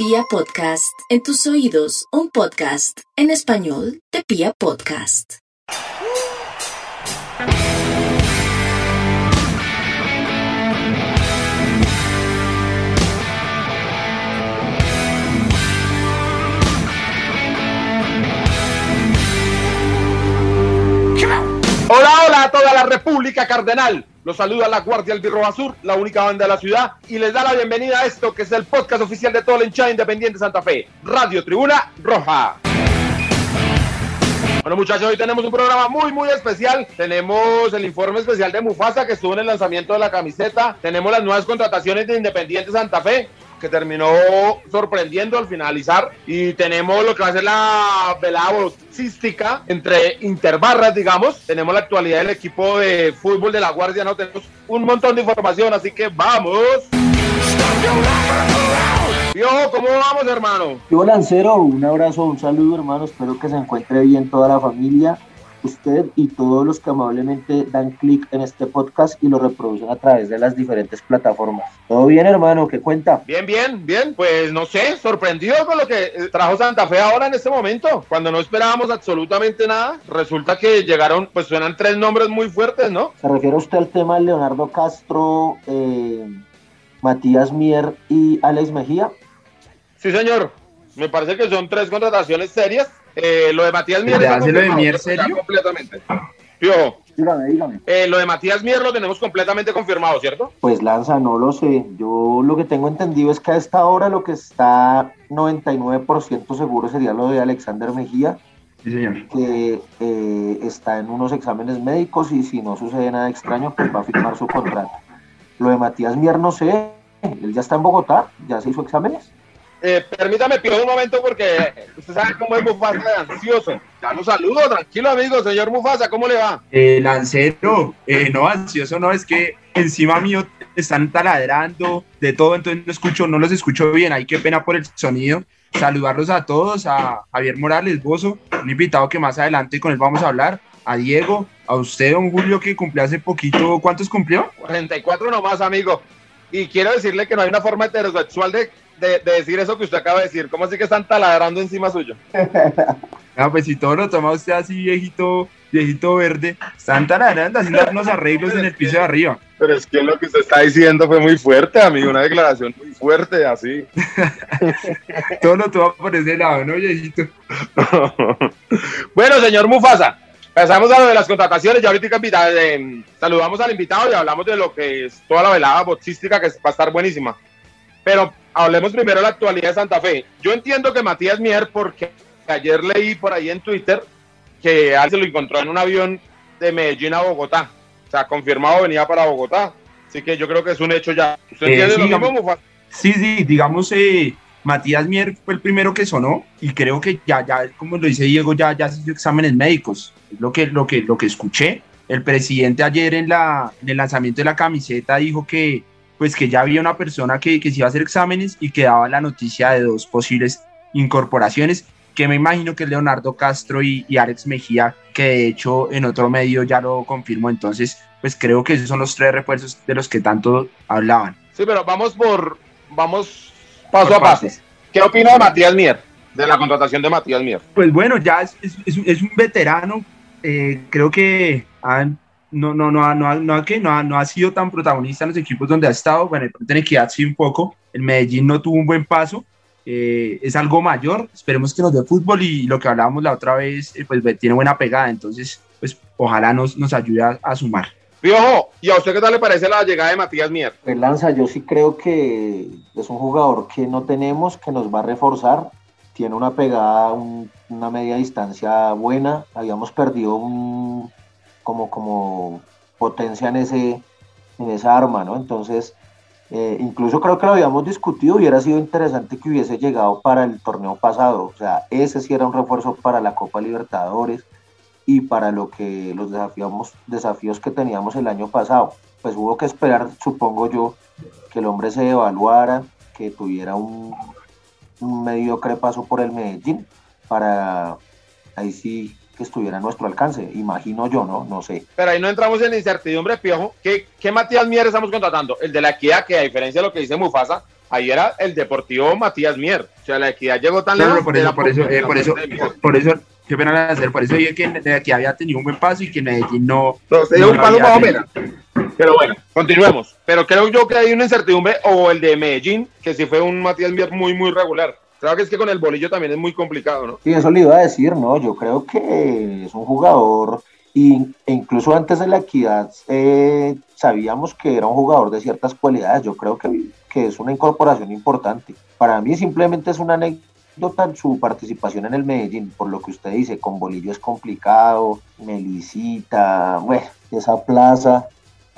Pia Podcast, en tus oídos, un podcast en español de Pia Podcast. Hola, hola a toda la República Cardenal. Los saluda la Guardia Albirroja Sur, la única banda de la ciudad, y les da la bienvenida a esto que es el podcast oficial de todo el hinchada independiente Santa Fe, Radio Tribuna Roja. Bueno muchachos, hoy tenemos un programa muy muy especial. Tenemos el informe especial de Mufasa que estuvo en el lanzamiento de la camiseta. Tenemos las nuevas contrataciones de Independiente Santa Fe que terminó sorprendiendo al finalizar y tenemos lo que va a ser la velada boxística entre interbarras, digamos. Tenemos la actualidad del equipo de fútbol de la Guardia, no tenemos un montón de información, así que vamos. Yo, ¿cómo vamos, hermano? Yo, Lancero, un abrazo, un saludo, hermano. Espero que se encuentre bien toda la familia usted y todos los que amablemente dan clic en este podcast y lo reproducen a través de las diferentes plataformas. ¿Todo bien, hermano? ¿Qué cuenta? Bien, bien, bien. Pues no sé, sorprendido con lo que eh, trajo Santa Fe ahora en este momento. Cuando no esperábamos absolutamente nada, resulta que llegaron, pues suenan tres nombres muy fuertes, ¿no? ¿Se refiere usted al tema de Leonardo Castro, eh, Matías Mier y Alex Mejía? Sí, señor. Me parece que son tres contrataciones serias eh, lo de Matías Mier. hace lo de Mier serio? Completamente. Dígame, dígame. Eh, lo de Matías Mier lo tenemos completamente confirmado, ¿cierto? Pues Lanza, no lo sé. Yo lo que tengo entendido es que a esta hora lo que está 99% seguro sería lo de Alexander Mejía. Sí, señor. Que eh, está en unos exámenes médicos y si no sucede nada extraño, pues va a firmar su contrato. Lo de Matías Mier no sé. Él ya está en Bogotá, ya se hizo exámenes. Eh, permítame, pido un momento porque usted sabe cómo es Mufasa de ansioso. Ya lo saludo, tranquilo amigo, señor Mufasa, ¿cómo le va? Eh, Lancero, eh, no, ansioso no, es que encima mío están taladrando de todo, entonces no escucho, no los escucho bien, ay, qué pena por el sonido. Saludarlos a todos, a Javier Morales Bozo, un invitado que más adelante con él vamos a hablar, a Diego, a usted, don Julio, que cumplió hace poquito, ¿cuántos cumplió? 44 nomás, amigo. Y quiero decirle que no hay una forma heterosexual de de, decir eso que usted acaba de decir? ¿Cómo así que están taladrando encima suyo? Ah, pues si todo lo toma usted así viejito, viejito verde, están taladrando, haciendo unos arreglos en el piso de arriba. Pero es que lo que usted está diciendo fue muy fuerte, amigo, una declaración muy fuerte, así. todo lo toma por ese lado, ¿no, viejito? bueno, señor Mufasa, pasamos a lo de las contrataciones. Ya ahorita eh, saludamos al invitado y hablamos de lo que es toda la velada boxística que va a estar buenísima. Pero hablemos primero de la actualidad de Santa Fe. Yo entiendo que Matías Mier, porque ayer leí por ahí en Twitter que se lo encontró en un avión de Medellín a Bogotá. O sea, confirmado venía para Bogotá. Así que yo creo que es un hecho ya. ¿Usted Eh, entiende sí, lo digamos- mismo, Mufa? Sí, sí, digamos, eh, Matías Mier fue el primero que sonó y creo que ya, ya, como lo dice Diego, ya, ya se hizo exámenes médicos. Es lo que, lo que, lo que escuché. El presidente ayer en, la, en el lanzamiento de la camiseta dijo que, pues, que ya había una persona que, que se iba a hacer exámenes y que daba la noticia de dos posibles incorporaciones, que me imagino que es Leonardo Castro y, y Alex Mejía, que de hecho en otro medio ya lo confirmó. Entonces, pues creo que esos son los tres refuerzos de los que tanto hablaban. Sí, pero vamos por. Vamos paso Por a paso. partes. ¿Qué opina de Matías Mier? De la contratación de Matías Mier. Pues bueno, ya es, es- es un- es un veterano. eh, creo que han- no, no, no, ha- no, ha- no, ha- que no, ha, no ha sido tan protagonista en los equipos donde ha estado. Bueno, en Equidad sí un poco. El Medellín no tuvo un buen paso. eh, es algo mayor. Esperemos que nos dé fútbol y lo que hablábamos la otra vez, eh, pues tiene buena pegada. Entonces, pues ojalá nos, nos ayude a, a sumar. Piojo, ¿y a usted qué tal le parece la llegada de Matías Mier? Pues Lanza, yo sí creo que es un jugador que no tenemos, que nos va a reforzar. Tiene una pegada, un- una media distancia buena. Habíamos perdido un, como, como potencia en, ese, esa arma, ¿no? Entonces, eh, incluso creo que lo habíamos discutido. Hubiera sido interesante que hubiese llegado para el torneo pasado. O sea, ese sí era un refuerzo para la Copa Libertadores y para lo que los desafiamos, desafíos que teníamos el año pasado. Pues hubo que esperar, supongo yo, que el hombre se evaluara, que tuviera un, un mediocre paso por el Medellín para ahí sí que estuviera a nuestro alcance, imagino yo, ¿no? No sé. Pero ahí no entramos en incertidumbre, Piojo. ¿Qué, qué Matías Mier estamos contratando? El de la equidad, que a diferencia de lo que dice Mufasa, ahí era el Deportivo Matías Mier. O sea, la equidad llegó tan lejos. por eso, por eso, eh, por eso, por, por eso, qué pena hacer, por eso dije que, de que había tenido un buen paso y que Medellín no. No, se dio no un lo paso había más o tenido. menos. Pero bueno, continuemos. Pero creo yo que hay una incertidumbre, o el de Medellín, que sí fue un Matías Mier muy, muy regular. Claro que es que con el bolillo también es muy complicado, ¿no? Sí, eso le iba a decir, ¿no? Yo creo que es un jugador, y, e incluso antes de la equidad eh, sabíamos que era un jugador de ciertas cualidades. Yo creo que, que es una incorporación importante. Para mí simplemente es una anécdota su participación en el Medellín, por lo que usted dice, con Bolillo es complicado, Melicita, bueno, esa plaza.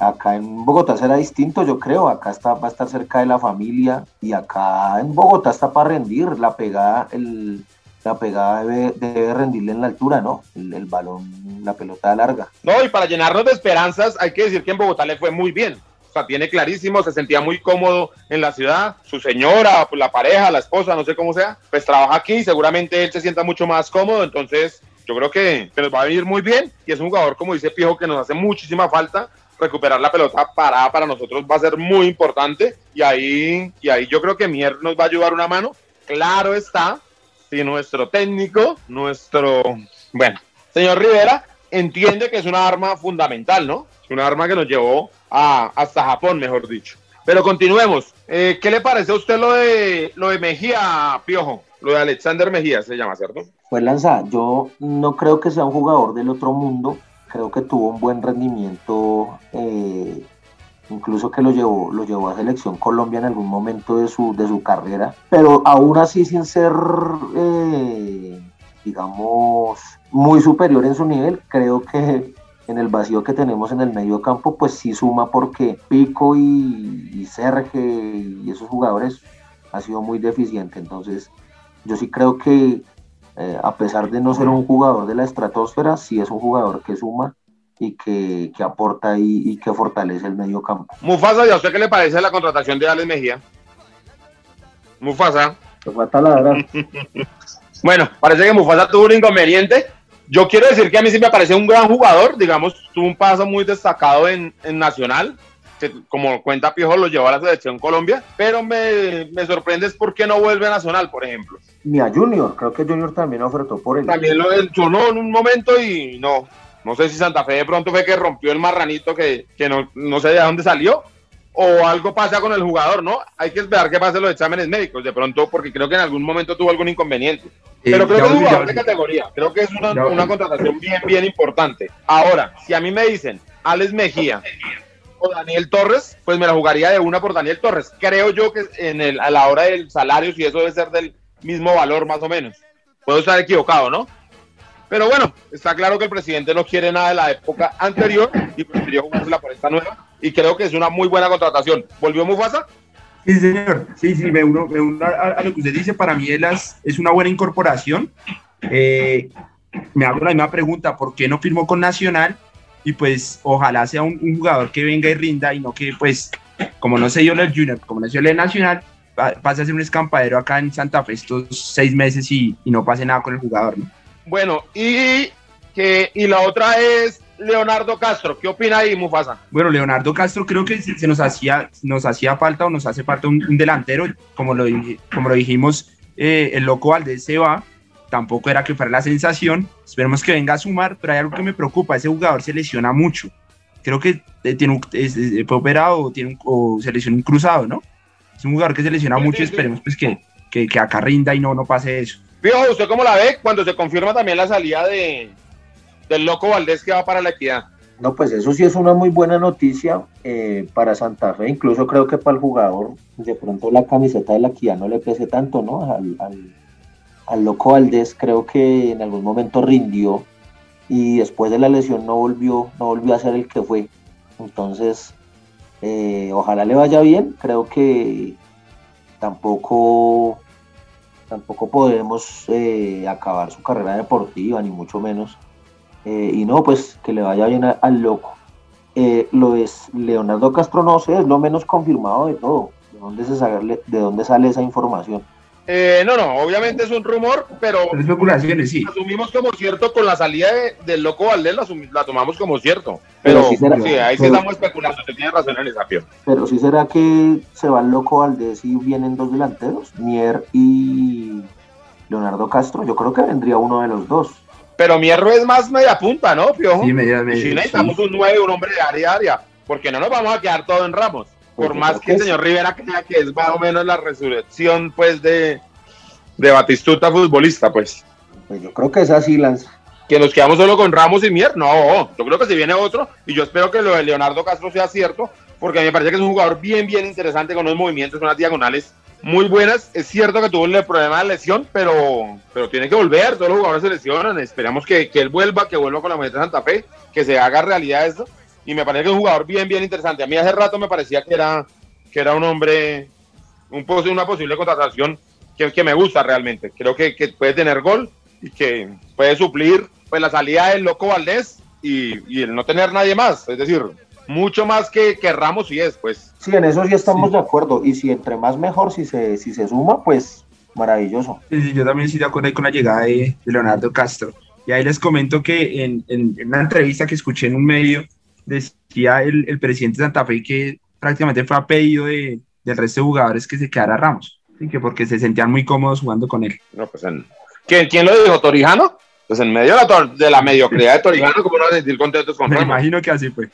Acá en Bogotá será distinto, yo creo. Acá está, va a estar cerca de la familia y acá en Bogotá está para rendir. La pegada, el, la pegada debe, rendirle en la altura, ¿no? El, balón, la pelota larga. No, y para llenarnos de esperanzas, hay que decir que en Bogotá le fue muy bien. O sea, tiene clarísimo, se sentía muy cómodo en la ciudad. Su señora, la pareja, la esposa, no sé cómo sea, pues trabaja aquí y seguramente él se sienta mucho más cómodo. Entonces, yo creo que, que nos va a venir muy bien. Y es un jugador, como dice Pijo, que nos hace muchísima falta. Recuperar la pelota parada para nosotros va a ser muy importante. Y ahí, y ahí yo creo que Mier nos va a ayudar una mano. Claro está, si nuestro técnico, nuestro, bueno, señor Rivera, entiende que es una arma fundamental, ¿no? Es una arma que nos llevó a, hasta Japón, mejor dicho. Pero continuemos. Eh, ¿Qué le parece a usted lo de, lo de Mejía, Piojo? Lo de Alexander Mejía se llama, ¿cierto? Pues Lanza, yo no creo que sea un jugador del otro mundo. Creo que tuvo un buen rendimiento, eh, incluso que lo llevó, lo llevó a Selección Colombia en algún momento de su, de su carrera. Pero aún así, sin ser, eh, digamos, muy superior en su nivel, creo que en el vacío que tenemos en el medio campo, pues sí suma porque Pico y, y Serge y esos jugadores ha sido muy deficiente. Entonces, yo sí creo que eh, a pesar de no ser un jugador de la estratosfera, sí es un jugador que suma y que, que aporta y, y, que fortalece el medio campo. Mufasa, ¿y a usted qué le parece la contratación de Alex Mejía? Mufasa. Se fue a taladrar. bueno, parece que Mufasa tuvo un inconveniente. Yo quiero decir que a mí sí me parece un gran jugador, digamos, tuvo un paso muy destacado en, en Nacional, que como cuenta Piojo lo llevó a la selección Colombia, pero me, me sorprende es por qué no vuelve a Nacional, por ejemplo. Ni a Junior, creo que Junior también ofertó por él. También lo sonó en un momento y no, no sé si Santa Fe de pronto fue que rompió el marranito que, que no, no sé de dónde salió, o algo pasa con el jugador, ¿no? Hay que esperar que pasen los exámenes médicos, de pronto, porque creo que en algún momento tuvo algún inconveniente. Pero creo que es un jugador de categoría, creo que es una, una contratación bien, bien importante. Ahora, si a mí me dicen Alex Mejía Daniel Torres, pues me la jugaría de una por Daniel Torres. Creo yo que en el, a la hora del salario, si eso debe ser del mismo valor más o menos. Puedo estar equivocado, ¿no? Pero bueno, está claro que el presidente no quiere nada de la época anterior y prefirió jugársela por esta nueva. Y creo que es una muy buena contratación. ¿Volvió Mufasa? Sí, señor. Sí, sí, me uno, a, a, lo que usted dice. Para mí es, es una buena incorporación. Eh, me hago la misma pregunta, ¿por qué no firmó con Nacional? Y pues ojalá sea un, un, jugador que venga y rinda y no que pues, como no se dio el Junior, como no se dio el Nacional, pase a ser un escampadero acá en Santa Fe estos seis meses y, y no pase nada con el jugador. ¿no? Bueno, y, que, y la otra es Leonardo Castro. ¿Qué opina ahí, Mufasa? Bueno, Leonardo Castro creo que se nos hacía, nos hacía falta o nos hace falta un, un delantero, como lo, como lo dijimos, eh, el loco Valdés se va, tampoco era que fuera la sensación, esperemos que venga a sumar, pero hay algo que me preocupa, ese jugador se lesiona mucho, creo que eh, tiene un, es, es, fue operado o, tiene un, o se lesionó un cruzado, ¿no? Es un jugador que se lesiona sí, mucho sí, y esperemos pues que, que, que, acá rinda y no, no pase eso. Fijo, ¿usted cómo la ve cuando se confirma también la salida de, del loco Valdés que va para la equidad? No, pues eso sí es una muy buena noticia eh, para Santa Fe. Incluso creo que para el jugador, de pronto la camiseta de la equidad no le pese tanto, ¿no? Al, al, al loco Valdés creo que en algún momento rindió y después de la lesión no volvió, no volvió a ser el que fue. Entonces, eh, ojalá le vaya bien. Creo que tampoco, tampoco podemos eh, acabar su carrera deportiva, ni mucho menos. Eh, y no, pues que le vaya bien a, al loco. Lo es Leonardo Castro, no sé, es lo menos confirmado de todo. ¿De dónde, se sale, de dónde sale esa información? Eh, no, no, obviamente es un rumor, pero especulaciones, sí. asumimos como cierto con la salida de- del loco Valdés, la, tomamos como cierto. Pero, Pero sí será- sí, ahí sí pero- estamos especulando, usted tiene razón en esa Pío. Pero sí será que se va el loco Valdés y vienen dos delanteros, Mier y Leonardo Castro. Yo creo que vendría uno de los dos. Pero Mierro es más media punta, ¿no, Piojo? Sí, media, media, si sí. necesitamos un 9, un hombre de área a área, porque no nos vamos a quedar todo en Ramos. Pues Por yo más que el señor Rivera crea que es más o menos la resurrección, pues, de, de Batistuta futbolista, pues. Pues yo creo que es así, Lanza. Que nos quedamos solo con Ramos y Mier, no, yo creo que si viene otro, y yo espero que lo de Leonardo Castro sea cierto, porque me parece que es un jugador bien, bien interesante, con unos movimientos, con unas diagonales muy buenas. Es cierto que tuvo el problema de lesión, pero, pero tiene que volver, todos los jugadores se lesionan, esperamos que, que él vuelva, que vuelva con la Moneta de Santa Fe, que se haga realidad esto, y me parece que es un jugador bien, bien interesante. A mí hace rato me parecía que era, que era un hombre, un, pos- una posible contratación que, que me gusta realmente. Creo que, que puede tener gol y que puede suplir pues la salida del loco Valdés y, y el no tener nadie más. Es decir, mucho más que, que Ramos y es, pues. Sí, en eso sí estamos Sí. de acuerdo. Y si entre más mejor, si se, si se suma, pues maravilloso. Sí, sí, yo también estoy de acuerdo con la llegada de, de Leonardo Castro. Y ahí les comento que en, en- en una entrevista que escuché en un medio, decía el, el presidente de Santa Fe que prácticamente fue a pedido de, del resto de jugadores que se quedara Ramos, ¿sí? que porque se sentían muy cómodos jugando con él. No, pues en- ¿Quién, quién lo dijo? ¿Torijano? Pues en medio de la, tor- de la mediocridad de Torijano, ¿cómo no van a sentir contentos con Me Ramos? imagino que así fue.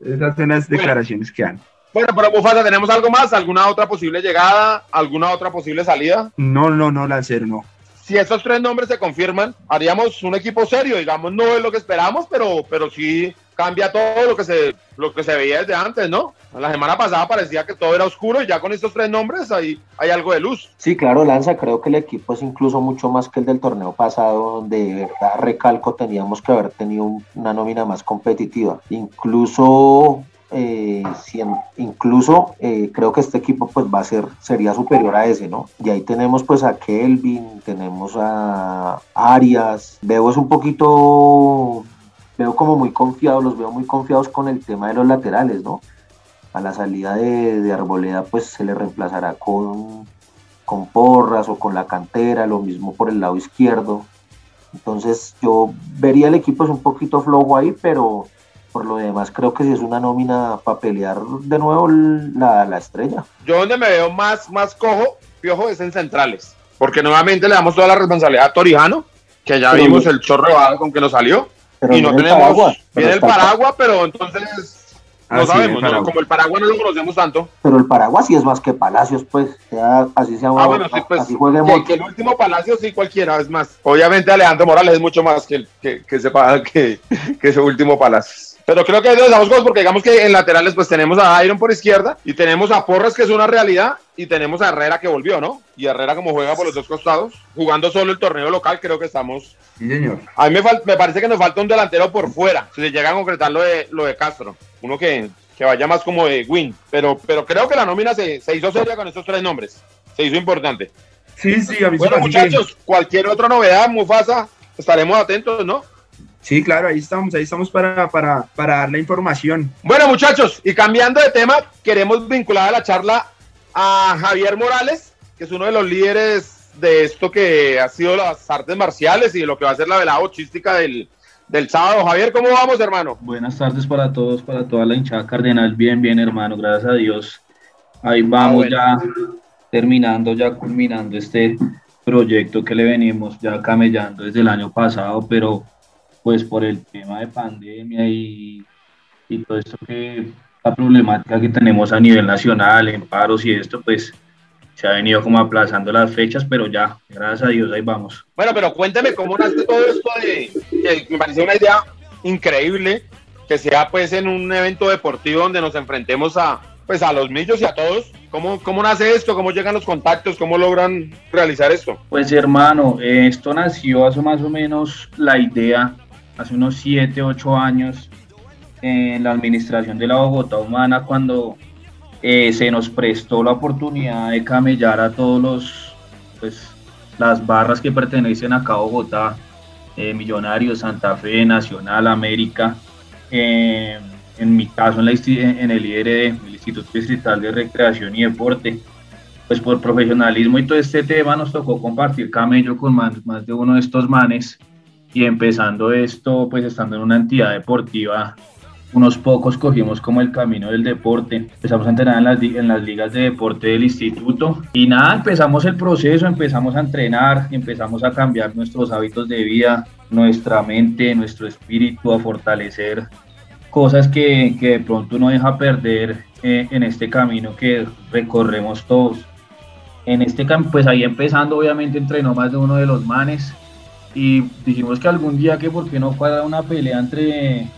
Esas son las declaraciones que dan. Bueno, pero Bufasa, ¿tenemos algo más? ¿Alguna otra posible llegada? ¿Alguna otra posible salida? No, no, no, Lancero, no. si estos tres nombres se confirman, haríamos un equipo serio, digamos, no es lo que esperamos, pero, pero sí cambia todo lo que se lo que se veía desde antes, ¿no? La semana pasada parecía que todo era oscuro y ya con estos tres nombres ahí hay algo de luz. Sí, claro, Lanza, creo que el equipo es incluso mucho más que el del torneo pasado, donde de verdad recalco teníamos que haber tenido un- una nómina más competitiva. Incluso, eh, incluso eh, creo que este equipo pues va a ser, sería superior a ese, ¿no? Y ahí tenemos pues a Kelvin, tenemos a Arias, veo es un poquito, veo como muy confiados, los veo muy confiados con el tema de los laterales, ¿no? A la salida de, de Arboleda pues se le reemplazará con con Porras o con la cantera, lo mismo por el lado izquierdo. Entonces yo vería el equipo es un poquito flojo ahí, pero por lo demás creo que si es una nómina para pelear de nuevo la, la estrella. Yo donde me veo más, más cojo, piojo, es en centrales, porque nuevamente le damos toda la responsabilidad a Torijano, que ya vimos el chorro con que nos salió, Pero y no tenemos, Paraguas, viene el Paraguas, pero entonces no sabemos, ¿no? Como el Paraguas no lo conocemos tanto. Pero el Paraguas sí es más que Palacios, pues, así se llama, Ah, bueno, sí, pues, así juegue que, el último Palacio sí cualquiera, es más. Obviamente Alejandro Morales es mucho más que, el- que, que, sepa que, que ese último Palacio. Pero creo que ahí damos cosas porque digamos que en laterales pues tenemos a Iron por izquierda y tenemos a Porras que es una realidad y tenemos a Herrera que volvió, ¿no? Y Herrera como juega por los dos costados, jugando solo el torneo local, creo que estamos... Sí, señor. A mí me, fal- me parece que nos falta un delantero por fuera, si se llega a concretar lo de, lo de Castro, uno que, que vaya más como de win, pero, pero creo que la nómina se, se hizo seria con estos tres nombres, se hizo importante. Sí, sí, a mí Bueno, muchachos, cualquier otra novedad, Mufasa, estaremos atentos, ¿no? Sí, claro, ahí estamos, ahí estamos para, para, para dar la información. Bueno, muchachos, y cambiando de tema, queremos vincular a la charla a Javier Morales, que es uno de los líderes de esto que ha sido las artes marciales y de lo que va a ser la velada bochística del, del sábado. Javier, ¿cómo vamos, hermano? Buenas tardes para todos, para toda la hinchada cardenal. Bien, bien, hermano, gracias a Dios. Ahí vamos Ah, bueno. ya terminando, ya culminando este proyecto que le venimos ya camellando desde el año pasado, pero pues por el tema de pandemia y, y todo esto que la problemática que tenemos a nivel nacional, en paros y esto, pues se ha venido como aplazando las fechas, pero ya, gracias a Dios, ahí vamos. Bueno, pero cuénteme cómo nace todo esto de, que me pareció una idea increíble, que sea pues en un evento deportivo donde nos enfrentemos a pues a los millos y a todos. ¿Cómo, cómo nace esto? ¿Cómo llegan los contactos? ¿Cómo logran realizar esto? Pues hermano, eh, esto nació hace más o menos la idea, hace unos 7, 8 años, en la administración de la Bogotá Humana, cuando eh, se nos prestó la oportunidad de camellar a todos los, pues, las barras que pertenecen acá a Bogotá, eh, Millonarios, Santa Fe, Nacional, América, eh, en mi caso en, la, en el IRD, el Instituto Distrital de Recreación y Deporte, pues por profesionalismo y todo este tema nos tocó compartir camello con más, más de uno de estos manes y empezando esto, pues estando en una entidad deportiva unos pocos cogimos como el camino del deporte. Empezamos a entrenar en las, en las ligas de deporte del instituto y nada, empezamos el proceso, empezamos a entrenar, empezamos a cambiar nuestros hábitos de vida, nuestra mente, nuestro espíritu, a fortalecer cosas que, que de pronto uno deja perder eh, en este camino que recorremos todos. En este camino, pues ahí empezando, obviamente entrenó más de uno de los manes y dijimos que algún día que por qué no fuera una pelea entre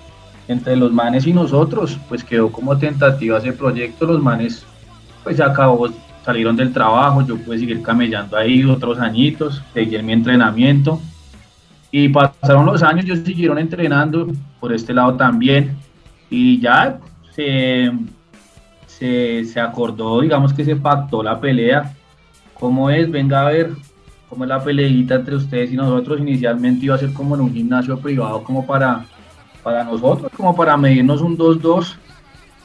entre los manes y nosotros, pues quedó como tentativa ese proyecto, los manes pues ya acabó, salieron del trabajo, yo pude seguir camellando ahí otros añitos, seguí en mi entrenamiento. Y pasaron los años, ellos siguieron entrenando por este lado también. Y ya se, se, se acordó, digamos que se pactó la pelea, cómo es, venga a ver cómo es la peleita entre ustedes y nosotros, inicialmente iba a ser como en un gimnasio privado como para para nosotros, como para medirnos un 2-2,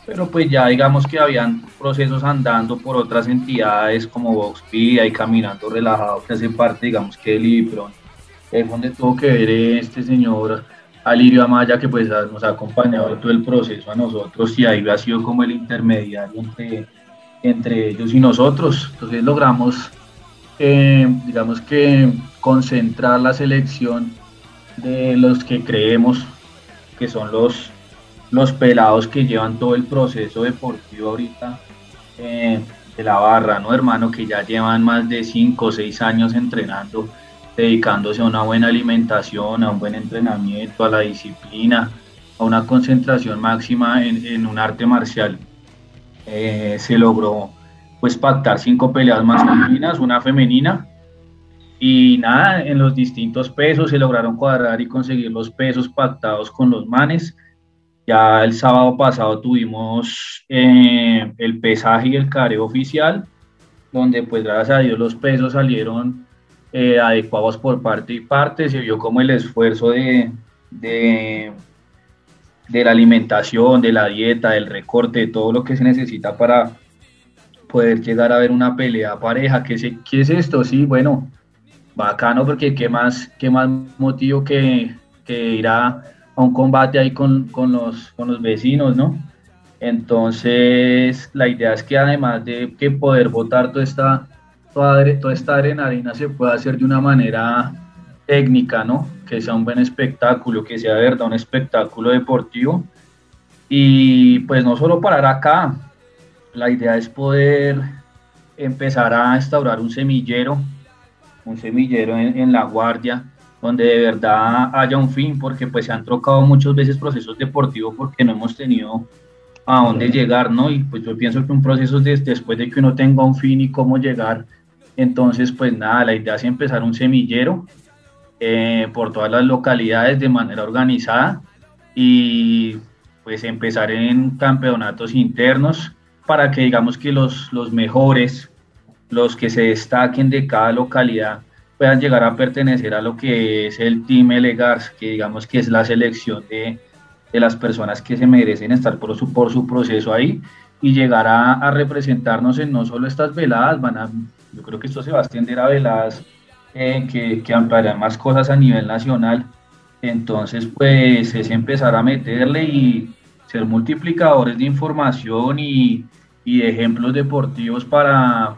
pero pues ya digamos que habían procesos andando por otras entidades como Voxpida y Caminando Relajado, que hace parte, digamos que del Ibron, es donde tuvo que ver este señor Alirio Amaya, que pues nos ha acompañado todo el proceso a nosotros y ahí ha sido como el intermediario entre, entre ellos y nosotros. Entonces logramos, eh, digamos que concentrar la selección de los que creemos que son los, los pelados que llevan todo el proceso deportivo ahorita eh, de la barra, ¿no, hermano? Que ya llevan más de 5 o 6 años entrenando, dedicándose a una buena alimentación, a un buen entrenamiento, a la disciplina, a una concentración máxima en, un arte marcial. Eh, se logró pues pactar cinco peleas masculinas, una femenina, y nada, en los distintos pesos se lograron cuadrar y conseguir los pesos pactados con los manes. Ya el sábado pasado tuvimos eh, el pesaje y el careo oficial, donde pues gracias a Dios los pesos salieron eh, adecuados por parte y parte. Se vio como el esfuerzo de, de, de la alimentación, de la dieta, del recorte, de todo lo que se necesita para poder llegar a ver una pelea pareja. ¿Qué, qué es esto? Sí, bueno, bacano porque qué más, qué más motivo que, que ir a, un combate ahí con, los, con los vecinos, ¿no? Entonces, la idea es que además de que poder votar toda esta, toda, toda esta adrenalina se pueda hacer de una manera técnica, ¿no? Que sea un buen espectáculo, que sea de verdad un espectáculo deportivo. Y pues no solo parar acá, la idea es poder empezar a instaurar un semillero un semillero en, la guardia, donde de verdad haya un fin, porque pues se han trocado muchas veces procesos deportivos porque no hemos tenido a dónde llegar, ¿no? Y pues yo pienso que un proceso es después de que uno tenga un fin y cómo llegar, entonces pues nada, la idea es empezar un semillero eh, por todas las localidades de manera organizada y pues empezar en campeonatos internos para que digamos que los, los mejores los que se destaquen de cada localidad puedan llegar a pertenecer a lo que es el Team Elegars, que digamos que es la selección de, de las personas que se merecen estar por su, por su proceso ahí y llegar a, representarnos en no solo estas veladas, van a, yo creo que esto se va a veladas eh, que, que ampliarán más cosas a nivel nacional. Entonces, pues es empezar a meterle y ser multiplicadores de información y, y de ejemplos deportivos para,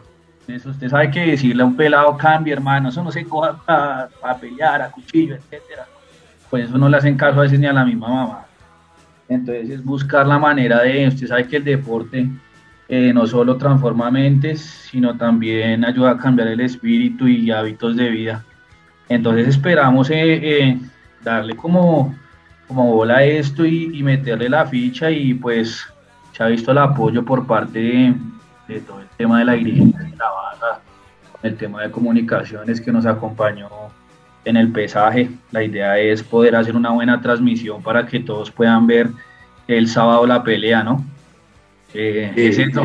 eso usted sabe que decirle a un pelado cambia, hermano, eso no se coja para pelear, a cuchillo, etcétera. Pues eso no le hacen caso a veces ni a la misma mamá. Entonces es buscar la manera de, usted sabe que el deporte eh, no solo transforma mentes, sino también ayuda a cambiar el espíritu y hábitos de vida. Entonces esperamos eh, eh, darle como, como bola a esto y, y meterle la ficha y pues se ha visto el apoyo por parte de, de todo el tema de la dirigencia de la barra, el tema de comunicaciones que nos acompañó en el pesaje. La idea es poder hacer una buena transmisión para que todos puedan ver el sábado la pelea, ¿no? Eh, es eso.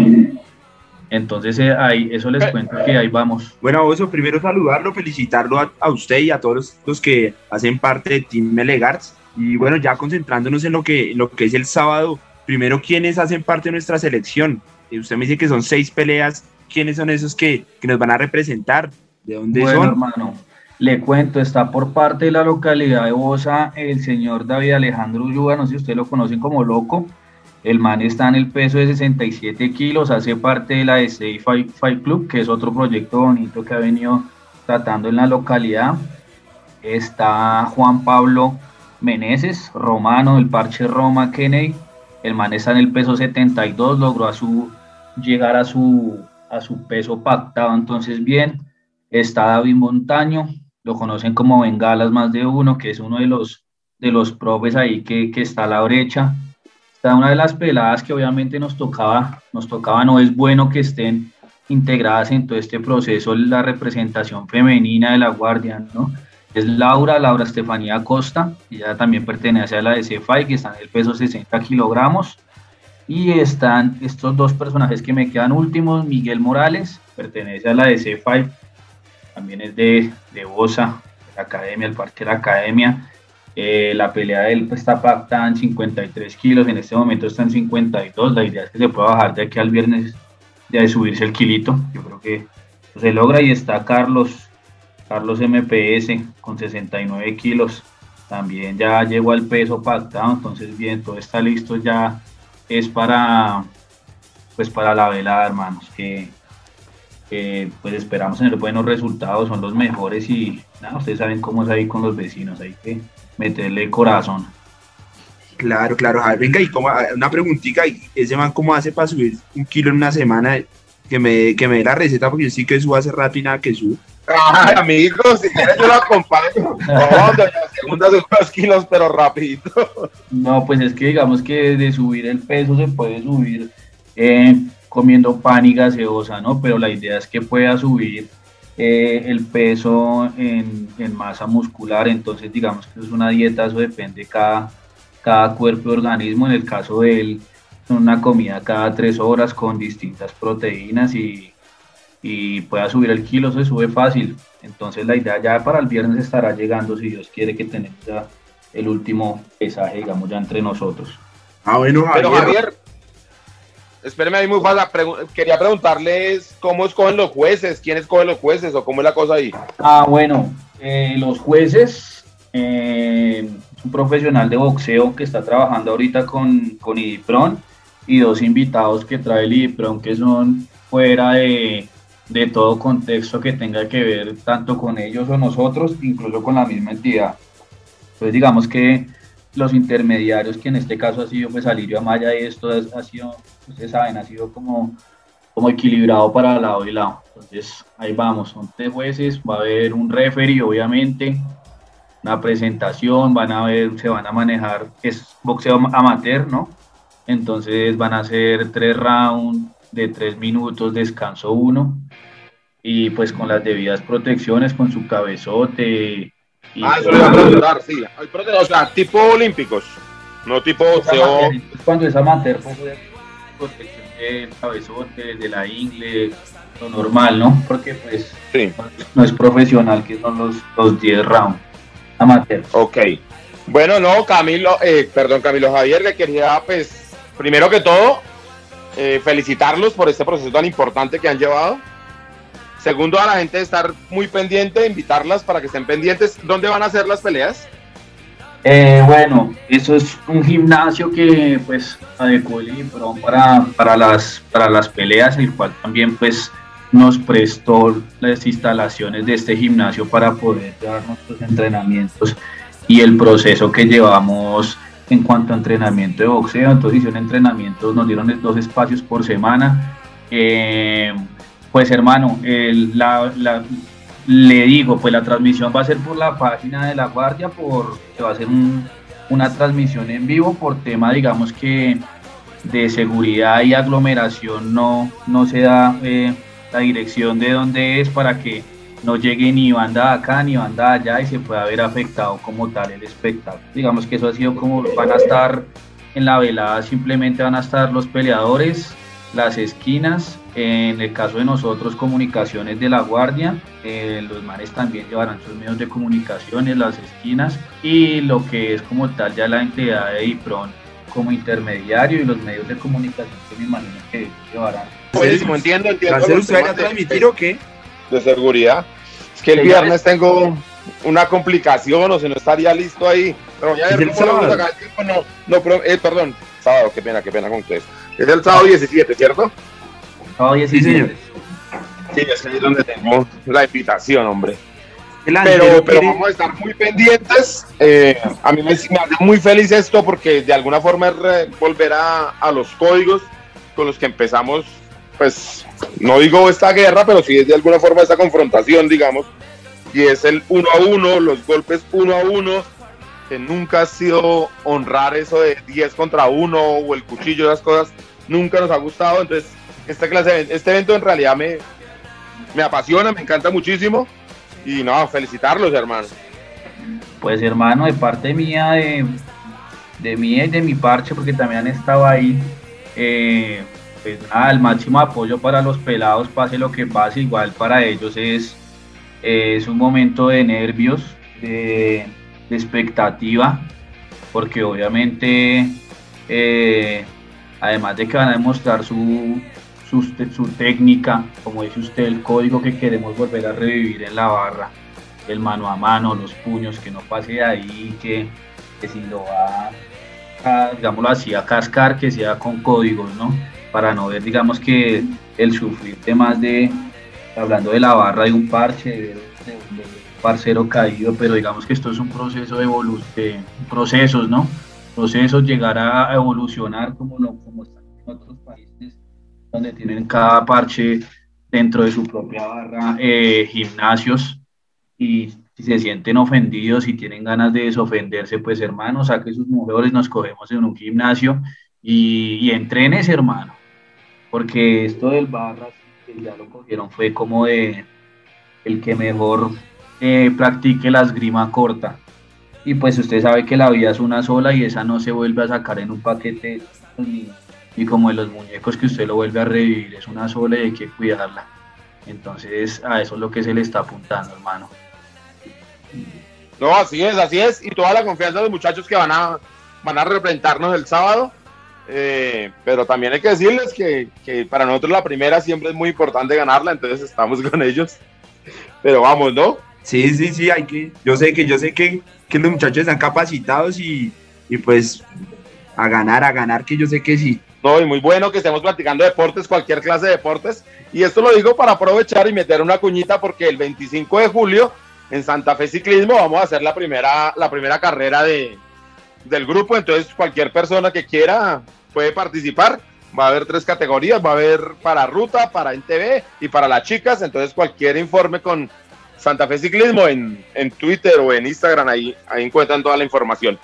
Entonces, eh, ahí, eso les cuento que ahí vamos. Bueno, eso primero saludarlo, felicitarlo a, usted y a todos los, que hacen parte de Team Melegards. Y bueno, ya concentrándonos en lo que, en lo que es el sábado, primero, ¿quiénes hacen parte de nuestra selección? Usted me dice que son seis peleas quiénes son esos que, que nos van a representar, de dónde Bueno, son. hermano, le cuento, está por parte de la localidad de Bosa el señor David Alejandro Ulluga, no sé si ustedes lo conocen como loco. El man está en el peso de 67 kilos, hace parte de la SI Fight, Fight Club, que es otro proyecto bonito que ha venido tratando en la localidad. Está Juan Pablo Meneses, romano del Parche Roma Kennedy. El man está en el peso 72, logró a su, llegar a su, a su peso pactado, entonces bien. Está David Montaño, lo conocen como Bengalas más de uno, que es uno de los, de los profes ahí que, que está a la brecha. Está una de las peladas que obviamente nos tocaba, nos tocaba, no es bueno que estén integradas en todo este proceso la representación femenina de la Guardia, ¿no? Es Laura, Laura Estefanía Costa, ella también pertenece a la de que está en el peso 60 kilogramos. Y están estos dos personajes que me quedan últimos, Miguel Morales, pertenece a la de CFI, también es de, de Bosa, la Academia, el Parque de la Academia. Eh, la pelea de él está pactada en 53 kilos, en este momento está en 52. La idea es que se pueda bajar de aquí al viernes, de subirse el kilito. Yo creo que se logra. Y está Carlos, Carlos MPS con 69 kilos. También ya llegó al peso pactado, entonces bien, todo está listo ya. Es para, pues para la velada, hermanos, que, pues esperamos tener buenos resultados, son los mejores y nada, ustedes saben cómo es ahí con los vecinos, hay que meterle corazón. Claro, claro. A ver, venga, y cómo, una preguntita, ¿y ese man cómo hace para subir un kilo en una semana? Que me, que me dé la receta, porque yo sí que subo hace rato y nada que subo. Ay, amigos, si quieres yo lo acompaño. No, doña segunda sube unos kilos, pero rapidito. No, pues es que digamos que de subir el peso se puede subir eh, comiendo pan y gaseosa, ¿no? Pero la idea es que pueda subir eh, el peso en, en, masa muscular, entonces digamos que es una dieta, eso depende de cada, cada cuerpo y organismo, en el caso de él, una comida cada tres horas con distintas proteínas y, y pueda subir el kilo, se sube fácil, entonces la idea ya para el viernes estará llegando, si Dios quiere que tenemos ya el último pesaje, digamos, ya entre nosotros. Ah, bueno, Javier. Pero Javier, espéreme ahí muy fácil. Quería preguntarles cómo escogen los jueces, quién escoge los jueces o cómo es la cosa ahí. Ah, bueno, eh, los jueces, eh, un profesional de boxeo que está trabajando ahorita con, con IDIPRON y dos invitados que trae el IDIPRON que son fuera de, de todo contexto que tenga que ver tanto con ellos o nosotros, incluso con la misma entidad. Entonces digamos que los intermediarios, que en este caso ha sido pues Alirio Amaya y esto es, ha sido, ustedes saben, ha sido como, como equilibrado para lado y lado. Entonces ahí vamos, son tres jueces, va a haber un referee obviamente, una presentación, van a ver, se van a manejar, es boxeo amateur, ¿no? Entonces van a ser tres rounds de tres minutos, descanso uno, y pues con las debidas protecciones, con su cabezote, y ah, eso le iba a preguntar, sí. O sea, tipo olímpicos, no tipo boxeo. Cuando es amateur, pues protección del cabezote, de la ingle, lo normal, ¿no? Porque pues sí. no es profesional, que son los, los 10 rounds. Amateur. Ok. Bueno, no, Camilo, eh, perdón, Camilo Javier, le quería, pues, primero que todo, eh, felicitarlos por este proceso tan importante que han llevado. Segundo, a la gente estar muy pendiente, invitarlas para que estén pendientes. ¿Dónde van a hacer las peleas? Eh, bueno, eso es un gimnasio que pues adecuó el para, para, las, para las peleas, el cual también pues nos prestó las instalaciones de este gimnasio para poder dar nuestros entrenamientos y el proceso que llevamos en cuanto a entrenamiento de boxeo. Entonces hicieron entrenamientos, nos dieron dos espacios por semana. Eh, pues hermano, la, le digo, pues la transmisión va a ser por la página de la guardia, por, que va a ser un, una transmisión en vivo por tema, digamos que de seguridad y aglomeración no, no se da eh, la dirección de dónde es para que no llegue ni banda acá ni banda allá y se pueda ver afectado como tal el espectáculo. Digamos que eso ha sido como van a estar en la velada, simplemente van a estar los peleadores, las esquinas, en el caso de nosotros, comunicaciones de la guardia, eh, los mares también llevarán sus medios de comunicaciones, las esquinas y lo que es como tal ya la entidad de IPRON como intermediario y los medios de comunicación que me imagino que llevarán Buenísimo, entiendo, entiendo. ¿Hacer los usted vaya a transmitir o qué? De seguridad. Es que el ya viernes tengo una complicación o si no estaría listo ahí. Pero voy a Es ver el cómo lo vamos a sábado. sacar el tiempo. No, no, pero, eh, perdón, sábado, qué pena, qué pena con ustedes. Es el sábado 17, ¿cierto? No, 17. señor. Sí, es ahí donde tengo la invitación, hombre. Pero, vamos a estar muy pendientes. Eh, a mí me, me hace muy feliz esto porque de alguna forma volver a, a los códigos con los que empezamos, pues, no digo esta guerra, pero sí es de alguna forma esta confrontación, digamos. Y es el uno a uno, los golpes uno a uno, que nunca ha sido honrar eso de 10 contra uno o el cuchillo, esas cosas, nunca nos ha gustado. Entonces, esta clase este evento en realidad me, me apasiona, me encanta muchísimo. Y no, felicitarlos, hermano. Pues hermano, de parte mía, de, de y de mi parche, porque también han estado ahí, eh, pues nada, el máximo apoyo para los pelados, pase lo que pase, igual para ellos es, es un momento de nervios, de, expectativa, porque obviamente, eh, además de que van a demostrar su, su, su técnica, como dice usted, el código que queremos volver a revivir en la barra el mano a mano, los puños, que no pase de ahí, que, que si lo va a, digámoslo así, a cascar, que sea con códigos, ¿no? Para no ver, digamos, que el sufrir temas de, hablando de la barra de un parche, de, de- de un parcero caído, pero digamos que esto es un proceso de, evolu- de procesos, ¿no? Procesos, llegar a evolucionar como, lo, como están en otros países, donde tienen cada parche dentro de su propia barra, eh, gimnasios, y si se sienten ofendidos y tienen ganas de desofenderse, pues hermano, saque sus mujeres, nos cogemos en un gimnasio y entrenes, hermano. Porque esto del barra, que ya lo cogieron, fue como de el que mejor eh, practique la esgrima corta. Y pues usted sabe que la vida es una sola y esa no se vuelve a sacar en un paquete ni, ni como de los muñecos que usted lo vuelve a revivir, es una sola y hay que cuidarla. Entonces a eso es lo que se le está apuntando, hermano. No, así es, así es. Y toda la confianza de los muchachos que van a, van a representarnos el sábado. Eh, pero también hay que decirles que, que para nosotros la primera siempre es muy importante ganarla, entonces estamos con ellos. Pero vamos, ¿no? Sí, sí, sí, hay que, yo sé que, yo sé que, que los muchachos están capacitados y, y pues a ganar, a ganar, que yo sé que sí. No, y muy bueno que estemos platicando deportes, cualquier clase de deportes. Y esto lo digo para aprovechar y meter una cuñita porque el 25 de julio en Santa Fe Ciclismo vamos a hacer la primera, la primera carrera de, del grupo. Entonces cualquier persona que quiera puede participar. Va a haber tres categorías, va a haber para ruta, para NTV y para las chicas. Entonces cualquier informe con Santa Fe Ciclismo en, en Twitter o en Instagram, ahí, ahí encuentran toda la información.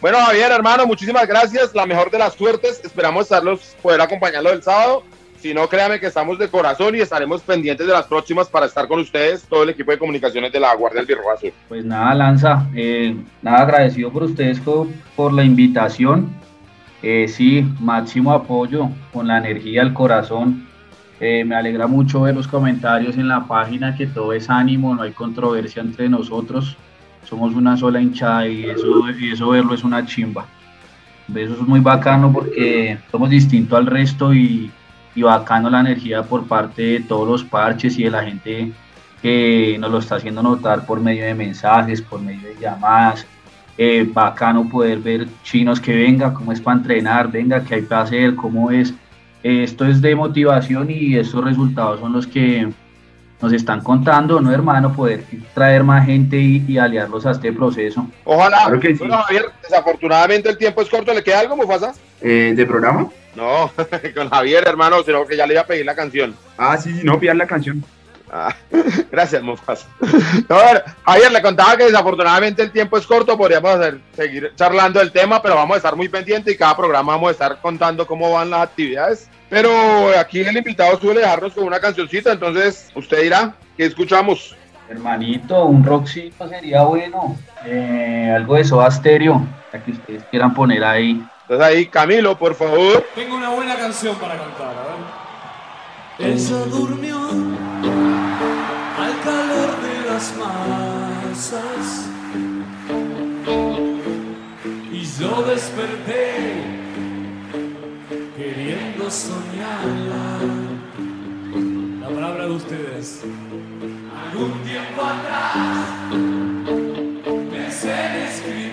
Bueno, Javier, hermano, muchísimas gracias. La mejor de las suertes. Esperamos estarlos, poder acompañarlos el sábado. Si no, créame que estamos de corazón y estaremos pendientes de las próximas para estar con ustedes, todo el equipo de comunicaciones de la Guardia del Birro Azul. Pues nada, Lanza, eh, nada agradecido por ustedes por la invitación. Eh, sí, máximo apoyo con la energía, el corazón. Eh, me alegra mucho ver los comentarios en la página, que todo es ánimo, no hay controversia entre nosotros. Somos una sola hinchada y eso, eso verlo es una chimba. Eso es muy bacano porque somos distintos al resto y, y bacano la energía por parte de todos los parches y de la gente que nos lo está haciendo notar por medio de mensajes, por medio de llamadas. Eh, bacano poder ver chinos que venga, cómo es para entrenar, venga, qué hay para hacer, cómo es. Eh, esto es de motivación y estos resultados son los que nos están contando, ¿no, hermano? Poder traer más gente y, y aliarlos a este proceso. Ojalá. Claro que sí. Bueno, Javier, desafortunadamente el tiempo es corto. ¿Le queda algo, Mufasa? Eh, ¿De programa? No, con Javier, hermano, sino que ya le iba a pedir la canción. Ah, sí, sí, no, pillar la canción. Ah, gracias, Mufasa. No, a ver, Javier, le contaba que desafortunadamente el tiempo es corto, podríamos hacer- seguir charlando del tema, pero vamos a estar muy pendientes y cada programa vamos a estar contando cómo van las actividades. Pero aquí el invitado suele dejarnos con una cancioncita, entonces usted dirá, ¿qué escuchamos? Hermanito, un rockcito sería bueno. Eh, algo de Soda Stereo, ya que ustedes quieran poner ahí. Entonces ahí, Camilo, por favor. Tengo una buena canción para cantar, a ver. Ella durmió al calor de las masas. Y yo desperté queriendo soñarla. La palabra de ustedes. Algún tiempo atrás pensé en escribir.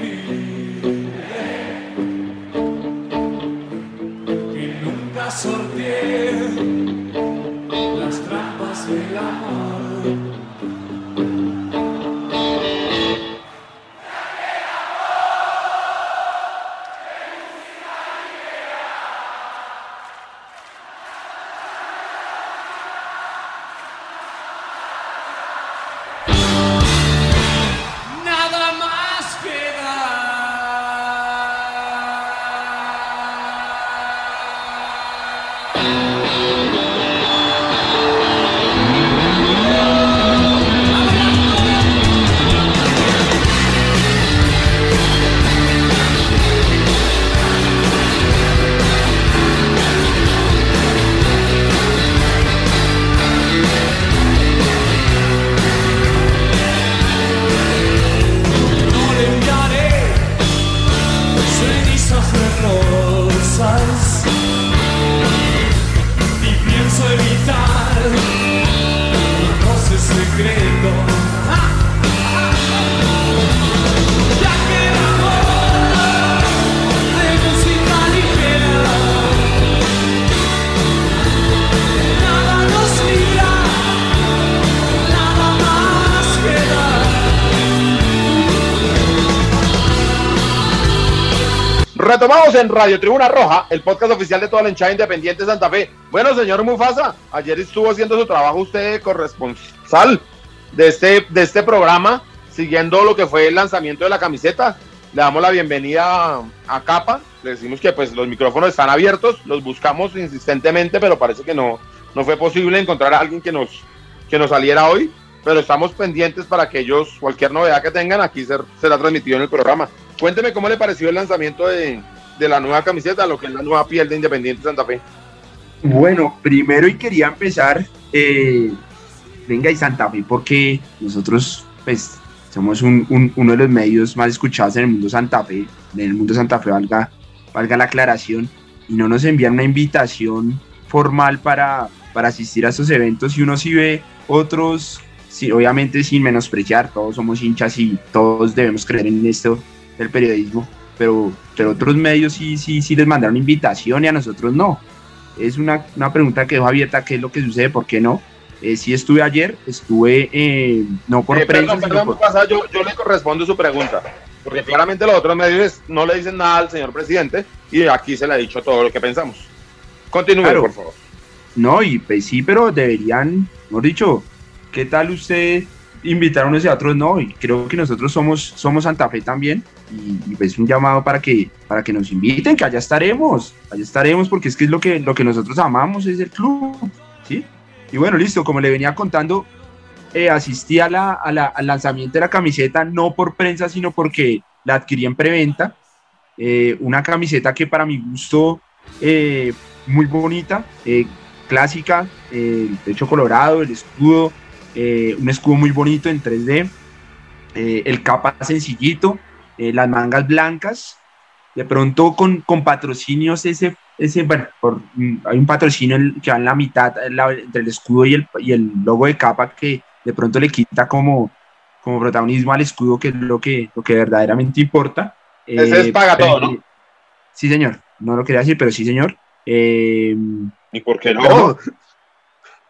En Radio Tribuna Roja, el podcast oficial de toda la hinchada independiente de Santa Fe. Bueno, señor Mufasa, ayer estuvo haciendo su trabajo usted corresponsal de este, de este programa, siguiendo lo que fue el lanzamiento de la camiseta. Le damos la bienvenida a, a Capa, le decimos que pues los micrófonos están abiertos, los buscamos insistentemente, pero parece que no, no fue posible encontrar a alguien que nos, que nos saliera hoy, pero estamos pendientes para que ellos, cualquier novedad que tengan, aquí ser- será transmitido en el programa. Cuénteme cómo le pareció el lanzamiento de, de la nueva camiseta, lo que es la nueva piel de Independiente Santa Fe. Bueno, primero y quería empezar, eh, venga y Santa Fe, porque nosotros, pues, somos un- un- uno de los medios más escuchados en el mundo Santa Fe, en el mundo Santa Fe, valga, valga la aclaración, y no nos envían una invitación formal para, para asistir a estos eventos, y uno sí ve otros, sí, obviamente sin menospreciar, todos somos hinchas y todos debemos creer en esto del periodismo, pero, pero otros medios sí, sí, sí les mandaron invitación y a nosotros no es una, una pregunta que dejo abierta, ¿qué es lo que sucede? ¿Por qué no? Eh, sí estuve ayer, estuve eh, no por Eh, prensa, perdón, perdón, por- Mufasa, yo, yo le correspondo su pregunta, porque claramente los otros medios no le dicen nada al señor presidente y aquí se le ha dicho todo lo que pensamos. Continúe, Claro. por favor. No, y pues sí, pero deberían, mejor dicho, ¿qué tal usted invitar a unos y a otros no? Y creo que nosotros somos, somos Santa Fe también, y, y pues un llamado para que, para que nos inviten, que allá estaremos, allá estaremos, porque es que es lo que, lo que nosotros amamos, es el club, ¿sí? Y bueno, listo, como le venía contando, eh, asistí a la, a la- al lanzamiento de la camiseta, no por prensa, sino porque la adquirí en preventa, eh, una camiseta que para mi gusto, eh, muy bonita, eh, clásica, eh, el techo colorado, el escudo, eh, un escudo muy bonito en 3D, eh, el capa sencillito, eh, las mangas blancas, de pronto con, con patrocinios ese, ese bueno, por- mm, hay un patrocinio que va en la mitad la- entre el escudo y el, y el logo de capa que de pronto le quita como, como protagonismo al escudo, que es lo que, lo que verdaderamente importa. Ese es paga todo, ¿no? Sí, señor, no lo quería decir, pero sí, señor. Eh, ¿Y por qué no?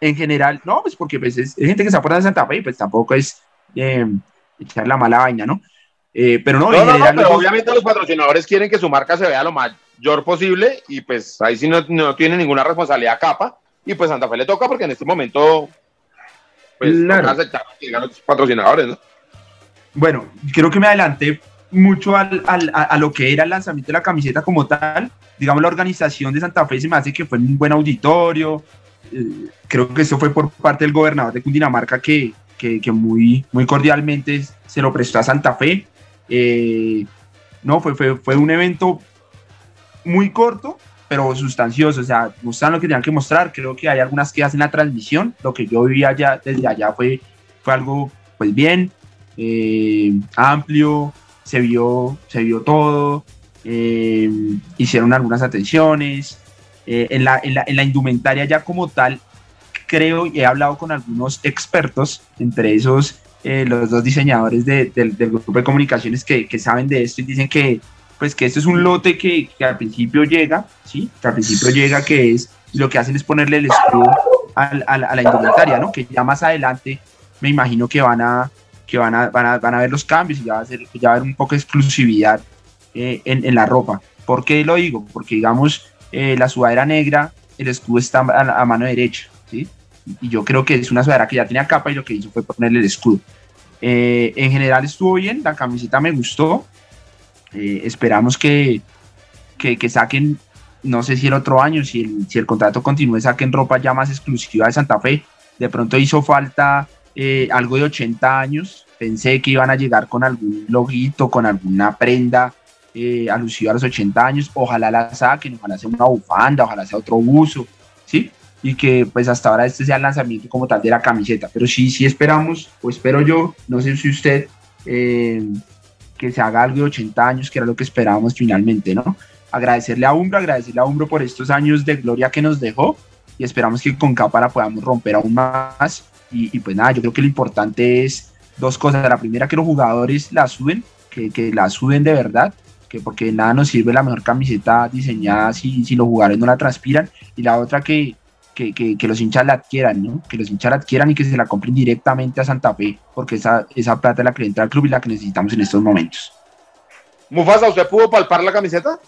en general, no, pues porque pues, es, es gente que está fuera de Santa Fe y pues tampoco es eh, echar la mala vaina, ¿no? Eh, pero no, No, en no, no, general, pero los- obviamente los patrocinadores quieren que su marca se vea lo mayor posible y pues ahí sí no, no tiene ninguna responsabilidad capa y pues Santa Fe le toca porque en este momento pues Claro. toca aceptar que digan los patrocinadores, ¿no? bueno, creo que me adelanté mucho al, al- a, a lo que era el lanzamiento de la camiseta como tal. Digamos, la organización de Santa Fe se me hace que fue un buen auditorio. Eh, creo que eso fue por parte del gobernador de Cundinamarca que, que, que muy, muy cordialmente se lo prestó a Santa Fe. Eh, no, fue, fue, fue un evento muy corto, pero sustancioso. O sea, mostraron lo que tenían que mostrar. Creo que hay algunas quedas en la transmisión. Lo que yo viví allá, desde allá fue, fue algo, pues bien, eh, amplio, se vio, se vio todo, eh, hicieron algunas atenciones. en, la, en, la, en la indumentaria ya como tal, creo y he hablado con algunos expertos, entre esos eh, los dos diseñadores de- del, grupo de comunicaciones que, que saben de esto y dicen que, pues, que esto es un lote que, al principio llega, ¿sí? Que al principio llega, que es, lo que hacen es ponerle el escudo al- a la indumentaria, ¿no? Que ya más adelante me imagino que van a, que van a, van a, van a ver los cambios y ya va a, ser, ya va haber un poco de exclusividad eh, en, en la ropa. ¿Por qué lo digo? Porque, digamos, eh, la sudadera negra, el escudo está a, mano derecha. Y yo creo que es una sudadera que ya tenía capa y lo que hizo fue ponerle el escudo. Eh, en general estuvo bien, la camiseta me gustó. Eh, esperamos que, que, que saquen, no sé si el otro año, si el, si el contrato continúe, saquen ropa ya más exclusiva de Santa Fe. De pronto hizo falta eh, algo de 80 años. Pensé que iban a llegar con algún loguito, con alguna prenda alusiva a los 80 años. Ojalá la saquen, ojalá sea una bufanda, ojalá sea otro buzo, ¿sí? Y que pues hasta ahora este sea el lanzamiento como tal de la camiseta. Pero sí, sí esperamos, o espero yo, no sé si usted, eh, que se haga algo de 80 años, que era lo que esperábamos finalmente, ¿no? Agradecerle a Umbro, agradecerle a Umbro por estos años de gloria que nos dejó y esperamos que con capa la podamos romper aún más. Y, y pues nada, yo creo que lo importante es dos cosas. La primera, que los jugadores la suben, que, que la suben de verdad, que porque nada nos sirve la mejor camiseta diseñada si, si los jugadores no la transpiran. Y la otra, que, que, que, que los hinchas la adquieran, ¿no? Que los hinchas la adquieran y que se la compren directamente a Santa Fe, porque esa, esa plata es la que entra al club y la que necesitamos en estos momentos. Mufasa, ¿usted pudo palpar la camiseta?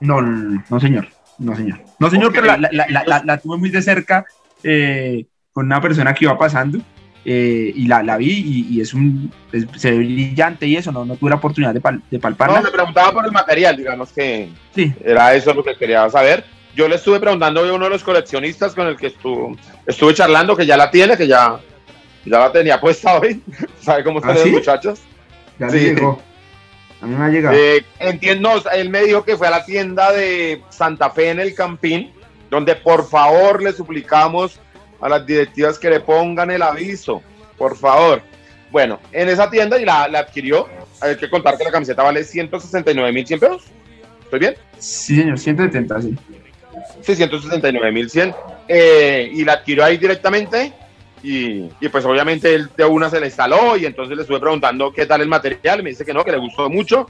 No, no, no, señor. No, señor. No, señor, Ok. pero la, la, la, la, tuve muy de cerca eh, con una persona que iba pasando eh, y la, la vi y, y es un es- se ve brillante y eso, no, no tuve la oportunidad de, pal- de palparla. No, me preguntaba por el material, digamos que Sí, era eso lo que quería saber. Yo le estuve preguntando a uno de los coleccionistas con el que estuvo, estuve charlando, que ya la tiene, que ya, ya la tenía puesta hoy. ¿Sabe cómo están ¿Ah, los sí? muchachos? ya Sí. le llegó. A mí me ha llegado. Eh, entiendo, él me dijo que fue a la tienda de Santa Fe en el Campín, donde por favor le suplicamos a las directivas que le pongan el aviso, por favor. Bueno, en esa tienda y la, la adquirió. Hay que contar que la camiseta vale 169.100 pesos. ¿Estoy bien? Sí, señor, 170, sí. Sí, 169.100. Eh, y la adquirió ahí directamente. Y, y pues obviamente él de una se le instaló y entonces le estuve preguntando qué tal el material. Me dice que no, que le gustó mucho.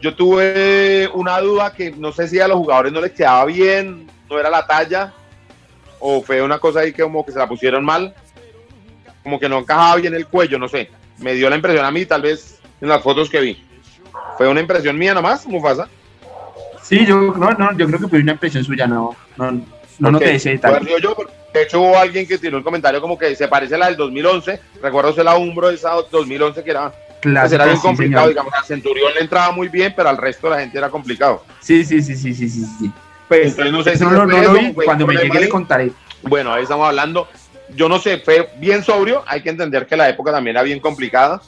Yo tuve una duda que no sé si a los jugadores no les quedaba bien, no era la talla, o fue una cosa ahí que como que se la pusieron mal, como que no encajaba bien el cuello, no sé. Me dio la impresión a mí, tal vez en las fotos que vi. Fue una impresión mía nomás, Mufasa. Sí, yo, no, no, yo creo que fue una impresión suya, no, no, no ese haber detalle. sido yo, porque de hecho hubo alguien que tiró un comentario como que se parece a la del 2011. Recuerdo ser la Umbro de esa 2011 que era, pues Clásico, era bien complicado. Digamos, a Centurión le entraba muy bien, pero al resto de la gente era complicado. Sí, sí, sí, sí, sí, sí, sí. Pues, Entonces, no sé eso si no, no vi, cuando me llegue le contaré. Bueno, ahí estamos hablando. Yo no sé, fue bien sobrio. Hay que entender que la época también era bien complicada,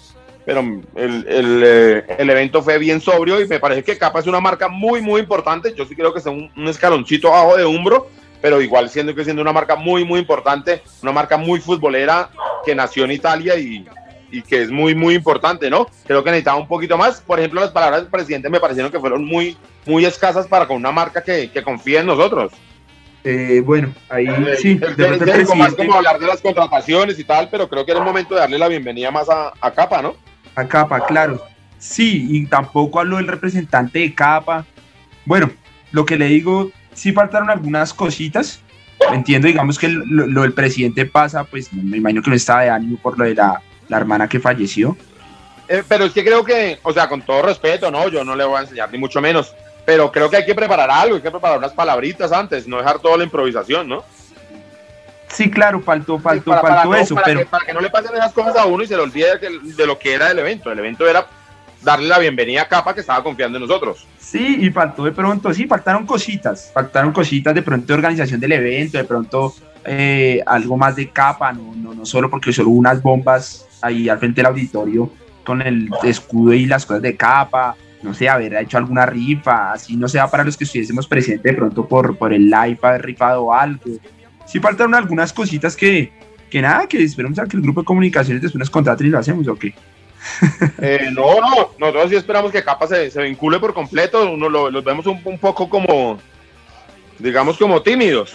pero el, el, eh, el evento fue bien sobrio y me parece que Capa es una marca muy, muy importante. Yo sí creo que es un, un escaloncito abajo de Umbro, pero igual siendo que siendo una marca muy, muy importante, una marca muy futbolera que nació en Italia y, y que es muy, muy importante, ¿no? Creo que necesitaba un poquito más. Por ejemplo, las palabras del presidente me parecieron que fueron muy, muy escasas para con una marca que, que confía en nosotros. Eh, bueno, ahí sí, de El- pronto el el- como más como hablar de las contrataciones y tal, pero creo que era el momento de darle la bienvenida más a, a Capa, ¿no? Capa, claro. Sí, y tampoco habló el representante de Capa. Bueno, lo que le digo, sí faltaron algunas cositas. Entiendo, digamos que lo, lo del presidente pasa, pues me imagino que no estaba de ánimo por lo de la, la hermana que falleció. Eh, pero es que creo que, o sea, con todo respeto, ¿no? Yo no le voy a enseñar ni mucho menos, pero creo que hay que preparar algo, hay que preparar unas palabritas antes, no dejar toda la improvisación, ¿no? Sí, claro, faltó, faltó, Para- para faltó no- eso, para pero que, para que no le pasen esas cosas a uno y se le olvide de, de lo que era el evento. El evento era darle la bienvenida a Capa que estaba confiando en nosotros. Sí, y faltó de pronto, sí, faltaron cositas, faltaron cositas de pronto de organización del evento, de pronto eh, algo más de capa, no, no, no solo porque solo hubo unas bombas ahí al frente del auditorio con el escudo y las cosas de capa, no sé, haber hecho alguna rifa, así no sea para los que estuviésemos presentes de pronto por, por el live, haber rifado algo. Sí faltaron algunas cositas que, que nada, que esperemos a que el grupo de comunicaciones después nos contraten y lo hacemos, ¿o qué? Eh, no, no, nosotros sí esperamos que Capa se, se vincule por completo, uno lo- los vemos un, un poco como, digamos, como tímidos.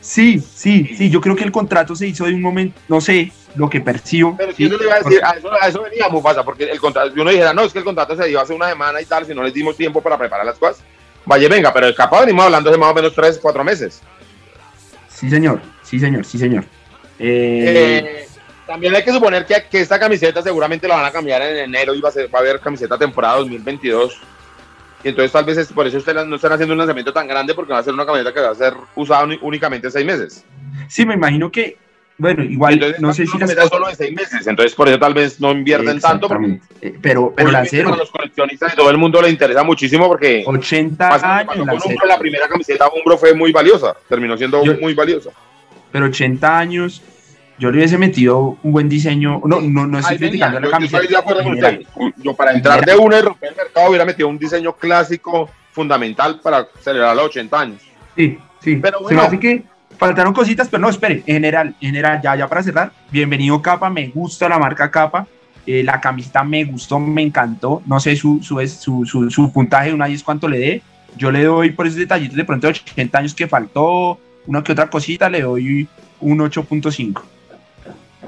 Sí, sí, sí, yo creo que el contrato se hizo de un momento, no sé, lo que percibo. Pero ¿sí? yo le iba a decir, a eso, a eso venía Mufasa, porque el contrato, si uno dijera, no, es que el contrato se dio hace una semana y tal, si no les dimos tiempo para preparar las cosas, vaya, venga, pero el capa venimos hablando hace más o menos tres, cuatro meses. Sí, señor, sí, señor, sí, señor. Eh, Eh, también hay que suponer que, que esta camiseta seguramente la van a cambiar en enero y va a, ser, va a haber camiseta temporada 2022. Y entonces tal vez es por eso ustedes no están haciendo un lanzamiento tan grande porque va a ser una camiseta que va a ser usada únicamente seis meses. sí, me imagino que, bueno, igual, Entonces, no sé si la las es solo de seis meses, entonces por eso tal vez no invierten tanto. Porque. Eh, pero, pero obviamente Lancero, a los coleccionistas y todo el mundo le interesa muchísimo porque 80 pasa lo que años, Lancero. Umbro, la primera camiseta Umbro fue muy valiosa, terminó siendo Yo- muy valiosa. pero 80 años, yo le hubiese metido un buen diseño. No, no, no estoy venía, criticando la yo- yo camiseta. acuerdo con usted. Yo para entrar de una y romper el mercado hubiera metido un diseño clásico fundamental para celebrar los 80 años. Sí, sí. Pero bueno. hace que faltaron cositas, pero no, espere. En general, en general, ya, ya para cerrar, bienvenido Capa, me gusta la marca Capa. eh, la camiseta me gustó, me encantó. No sé su, su, su, su, su puntaje de una 10 cuánto le dé. Yo le doy por esos detallitos de pronto de 80 años que faltó, una que otra cosita, le doy un 8.5.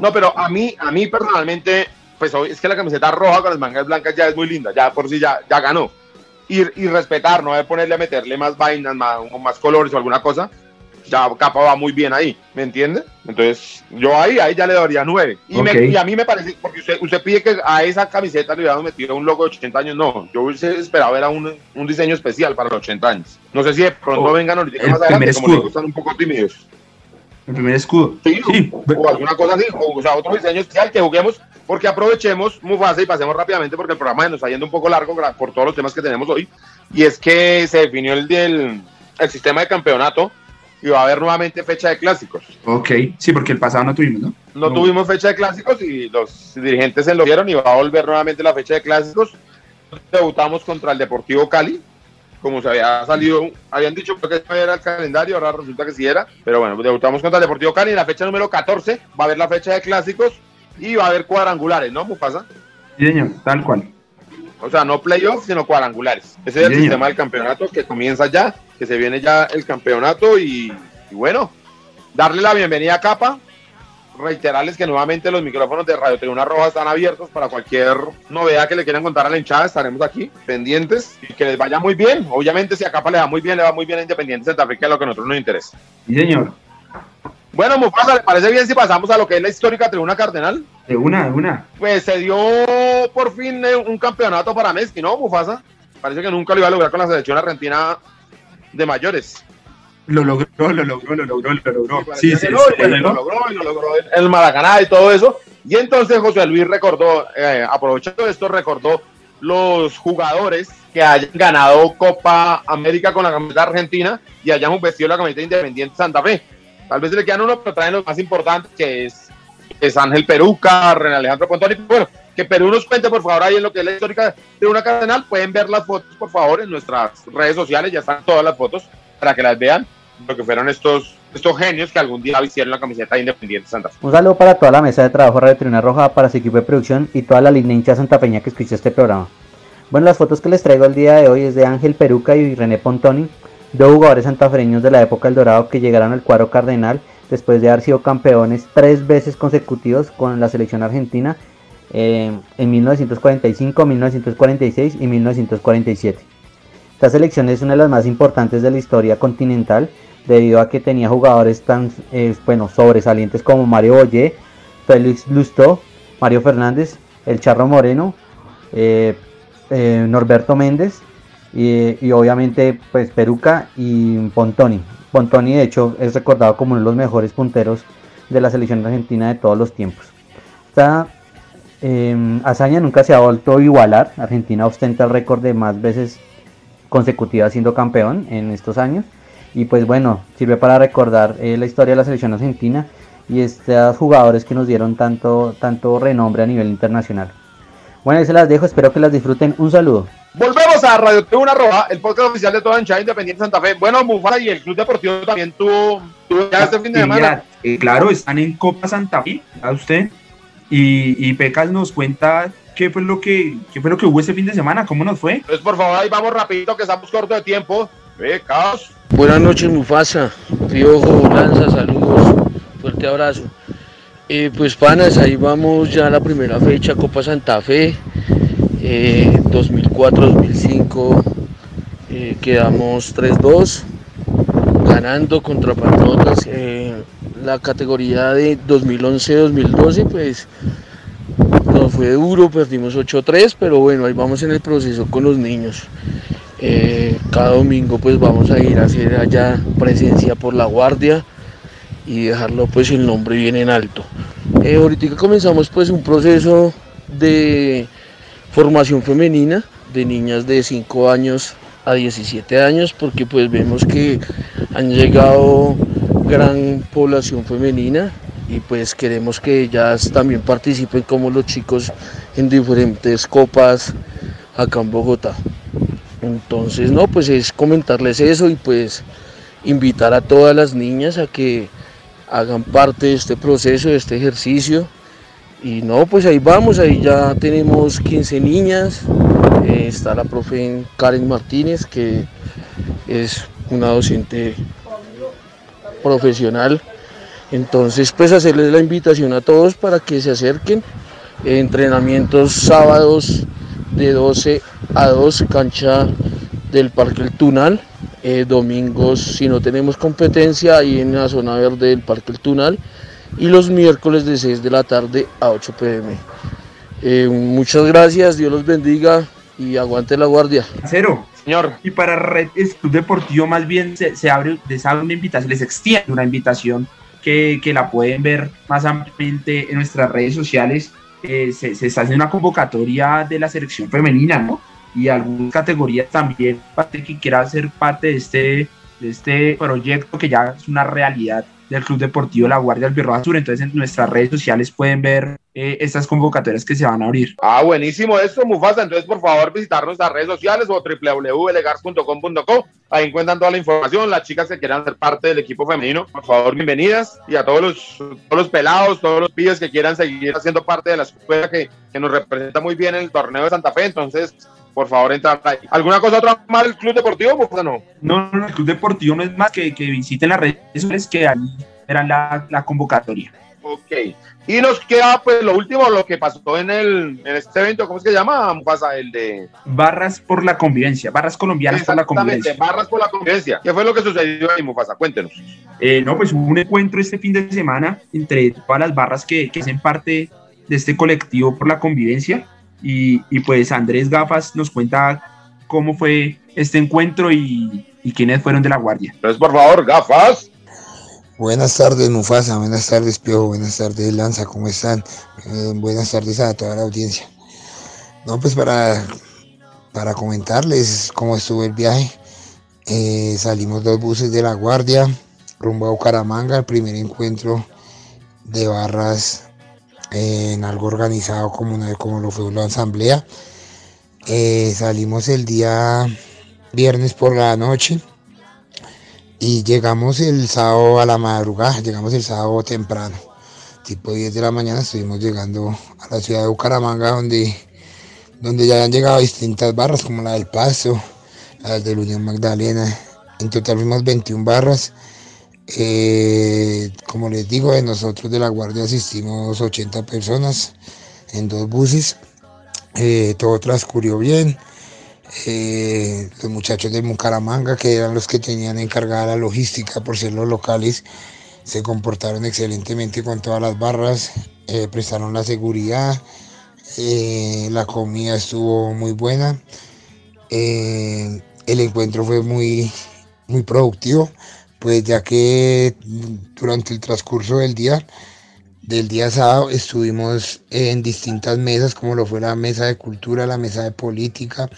No, pero a mí, a mí personalmente, pues es que la camiseta roja con las mangas blancas ya es muy linda, ya por sí ya, ya ganó. Y, y respetar, no de ponerle a meterle más vainas, más, más colores o alguna cosa, ya capa va muy bien ahí, ¿me entiende? Entonces, yo ahí, ahí ya le daría nueve. Y, me- Ok. y a mí me parece, porque usted, usted pide que a esa camiseta le hubiéramos metido un logo de 80 años, no, yo hubiese esperado ver a un, un diseño especial para los 80 años. No sé si de pronto O vengan ahorita el más adelante, como les gustan un poco tímidos. El primer escudo. Sí, Sí, o alguna cosa así, o, o sea, otro diseño especial que juguemos, porque aprovechemos Mufasa y pasemos rápidamente, porque el programa nos está yendo un poco largo por todos los temas que tenemos hoy, y es que se definió el, del, el sistema de campeonato y va a haber nuevamente fecha de clásicos. Ok, sí, porque el pasado no tuvimos, ¿no? No, No. tuvimos fecha de clásicos y los dirigentes se lo dieron y va a volver nuevamente la fecha de clásicos. Debutamos contra el Deportivo Cali, como se había salido, habían dicho que no era el calendario, ahora resulta que sí era, pero bueno, debutamos contra el Deportivo Cali en la fecha número 14, va a haber la fecha de clásicos y va a haber cuadrangulares, ¿no, Mufasa? Sí, señor, tal cual. O sea, no playoffs, sino cuadrangulares. Ese es el sistema del campeonato que comienza ya, que se viene ya el campeonato y, y bueno, darle la bienvenida a Capa, reiterarles que nuevamente los micrófonos de Radio Tribuna Roja están abiertos para cualquier novedad que le quieran contar a la hinchada, estaremos aquí pendientes y que les vaya muy bien. Obviamente si a Capa le va muy bien, le va muy bien a Independiente Santa Fe, que es lo que a nosotros nos interesa. Sí, señor. Bueno, Mufasa, ¿le parece bien si pasamos a lo que es la histórica Tribuna Cardenal? De una, de una. Pues se dio por fin eh, un campeonato para Messi, ¿no, Mufasa? Parece que nunca lo iba a lograr con la selección argentina de mayores. Lo logró, lo logró, lo logró, lo logró. Sí, sí, no, sí, y pues lo lo logró. y lo logró el Maracaná y todo eso. Y entonces José Luis recordó, eh, aprovechando esto, recordó los jugadores que hayan ganado Copa América con la camiseta argentina y hayan vestido la camiseta Independiente Santa Fe. Tal vez le quedan uno, pero traen los más importantes, que es, es Ángel Peruca, René Alejandro Pontoni. Bueno, que Perú nos cuente, por favor, ahí en lo que es la histórica de una cardenal. Pueden ver las fotos, por favor, en nuestras redes sociales. Ya están todas las fotos para que las vean. Lo que fueron estos, estos genios que algún día hicieron la camiseta Independiente Santa Fe. Un saludo para toda la mesa de trabajo de Radio Tribuna Roja, para su equipo de producción y toda la línea hincha santapeña que escucha este programa. Bueno, las fotos que les traigo el día de hoy es de Ángel Peruca y René Pontoni, dos jugadores santafereños de la época del Dorado que llegaron al cuadro cardenal después de haber sido campeones tres veces consecutivos con la selección argentina eh, en 1945, 1946 y 1947. Esta selección es una de las más importantes de la historia continental debido a que tenía jugadores tan eh, bueno, sobresalientes como Mario Boyé, Félix Lustó, Mario Fernández, El Charro Moreno, eh, Norberto Méndez y, obviamente pues Peruca y Pontoni. Pontoni de hecho es recordado como uno de los mejores punteros de la selección argentina de todos los tiempos. Esta eh, hazaña nunca se ha vuelto a igualar. Argentina ostenta el récord de más veces consecutivas siendo campeón en estos años. Y pues bueno, sirve para recordar eh, la historia de la selección argentina y estos jugadores que nos dieron tanto, tanto renombre a nivel internacional. Bueno, ahí se las dejo, espero que las disfruten. Un saludo. Volvemos a Radio Tribuna Roja, el podcast oficial de toda hinchada Independiente Santa Fe. Bueno, Mufasa y el Club Deportivo también tuvo, tuvo ya este fin de semana. Eh, claro, están en Copa Santa Fe, a usted. Y, y Pecas nos cuenta qué fue lo que qué fue lo que hubo este fin de semana, cómo nos fue. Entonces, por favor, ahí vamos rapidito, que estamos corto de tiempo. Ve, caos. Buenas noches, Mufasa. Piojo, Lanza, saludos. Fuerte abrazo. Eh, pues panas, ahí vamos ya a la primera fecha, Copa Santa Fe, 2004-2005, eh, quedamos 3-2, ganando contra Patriotas. la categoría de 2011-2012, pues nos fue duro, perdimos 8-3, pero bueno, ahí vamos en el proceso con los niños. Eh, cada domingo pues vamos a ir a hacer allá presencia por la guardia y dejarlo pues el nombre bien en alto. Eh, ahorita comenzamos pues un proceso de formación femenina de niñas de 5 años a 17 años porque pues vemos que han llegado gran población femenina y pues queremos que ellas también participen como los chicos en diferentes copas acá en Bogotá. Entonces, no, pues es comentarles eso y pues invitar a todas las niñas a que hagan parte de este proceso, de este ejercicio. Y no, pues ahí vamos, ahí ya tenemos 15 niñas. Eh, está la profe Karen Martínez, que es una docente profesional. Entonces, pues hacerles la invitación a todos para que se acerquen. entrenamientos sábados de 12 a 2, cancha del Parque El Tunal. Eh, domingos, si no tenemos competencia, ahí en la zona verde del Parque El Tunal. Y los miércoles de 6 de la tarde a 8 pm. Eh, muchas gracias, Dios los bendiga y aguante la guardia. Cero. Señor. Y para Red Club Deportivo más bien se, abre, les abre una invitación, les extiende una invitación que, que, la pueden ver más ampliamente en nuestras redes sociales. Eh, se, se, está haciendo una convocatoria de la selección femenina, ¿no? Y algunas categorías también, para que quiera ser parte de este, de este proyecto que ya es una realidad del Club Deportivo La Guardia Albirroja Sur. Entonces en nuestras redes sociales pueden ver eh, estas convocatorias que se van a abrir. Ah, buenísimo esto, Mufasa. Entonces, por favor, visitar nuestras redes sociales o www.legars.com.co. Ahí encuentran toda la información. Las chicas que quieran ser parte del equipo femenino, por favor, bienvenidas. Y a todos los, todos los pelados, todos los pibes que quieran seguir haciendo parte de la escuela que, que nos representa muy bien en el torneo de Santa Fe. Entonces, por favor, entrar ahí. ¿Alguna cosa otra más del Club Deportivo, Mufasa? No, no, no, el Club Deportivo no es más que, que visiten las redes sociales que ahí verán la, la convocatoria. Ok. Y nos queda pues lo último, lo que pasó en, el, en este evento, ¿cómo es que se llama, Mufasa? El de... Barras por la convivencia, barras colombianas por la convivencia. barras por la convivencia. ¿Qué fue lo que sucedió ahí, Mufasa? Cuéntenos. Eh, no, pues hubo un encuentro este fin de semana entre todas las barras que, que hacen parte de este colectivo por la convivencia. Y, y, pues Andrés Gafas nos cuenta cómo fue este encuentro y, y quiénes fueron de la guardia. Entonces, por favor, Gafas. Buenas tardes, Mufasa. Buenas tardes, Piojo. Buenas tardes, Lanza. ¿Cómo están? Eh, buenas tardes a toda la audiencia. No, pues para, para comentarles cómo estuvo el viaje. Eh, salimos dos buses de la Guardia rumbo a Bucaramanga, el primer encuentro de barras en algo organizado como, como lo fue la asamblea. Eh, salimos el día viernes por la noche y llegamos el sábado a la madrugada, llegamos el sábado temprano, tipo 10 de la mañana estuvimos llegando a la ciudad de Bucaramanga donde, donde ya han llegado distintas barras como la del Paso, la del Unión Magdalena, en total fuimos 21 barras. Eh, como les digo, nosotros de la Guardia asistimos 80 personas en dos buses. Eh, todo transcurrió bien. Eh, los muchachos de Bucaramanga, que eran los que tenían encargada la logística por ser los locales, se comportaron excelentemente con todas las barras, prestaron la seguridad, la comida estuvo muy buena, el encuentro fue muy, muy productivo, pues ya que durante el transcurso del día, del día sábado estuvimos en distintas mesas, como lo fue la mesa de cultura, la mesa de política,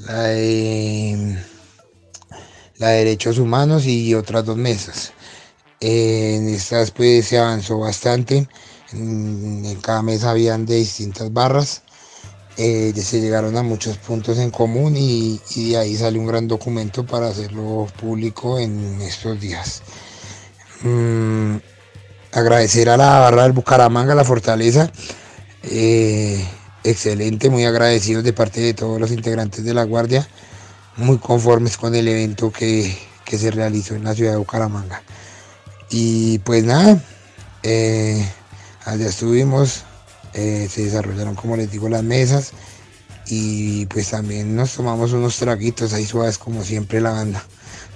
la de, la derechos humanos y otras dos mesas. En estas pues se avanzó bastante, en, cada mesa habían de distintas barras, eh, se llegaron a muchos puntos en común y, de ahí sale un gran documento para hacerlo público en estos días. Mm, agradecer a la barra del Bucaramanga, la fortaleza. Eh, excelente, muy agradecidos de parte de todos los integrantes de la Guardia, muy conformes con el evento que, se realizó en la ciudad de Bucaramanga. Y pues nada, eh, allá estuvimos, eh, se desarrollaron como les digo las mesas y pues también nos tomamos unos traguitos ahí suaves como siempre la banda.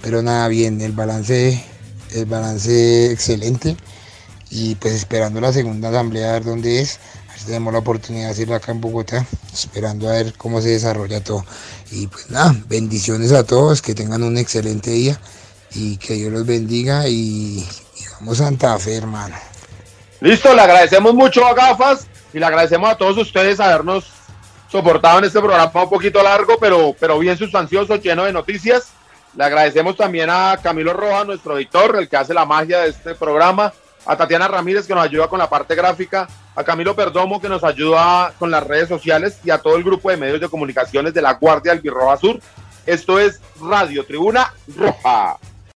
Pero nada bien, el balance, el balance excelente y pues esperando la segunda asamblea a ver dónde es. Tenemos la oportunidad de hacerlo acá en Bogotá, esperando a ver cómo se desarrolla todo. Y pues nada, bendiciones a todos, que tengan un excelente día y que Dios los bendiga y, y vamos a Santa Fe, hermano. Listo, le agradecemos mucho a Gafas y le agradecemos a todos ustedes habernos soportado en este programa un poquito largo, pero, pero bien sustancioso, lleno de noticias. Le agradecemos también a Camilo Roja, nuestro editor, el que hace la magia de este programa, a Tatiana Ramírez, que nos ayuda con la parte gráfica, a Camilo Perdomo, que nos ayuda con las redes sociales, y a todo el grupo de medios de comunicaciones de la Guardia Albirroja Sur. Esto es Radio Tribuna Roja.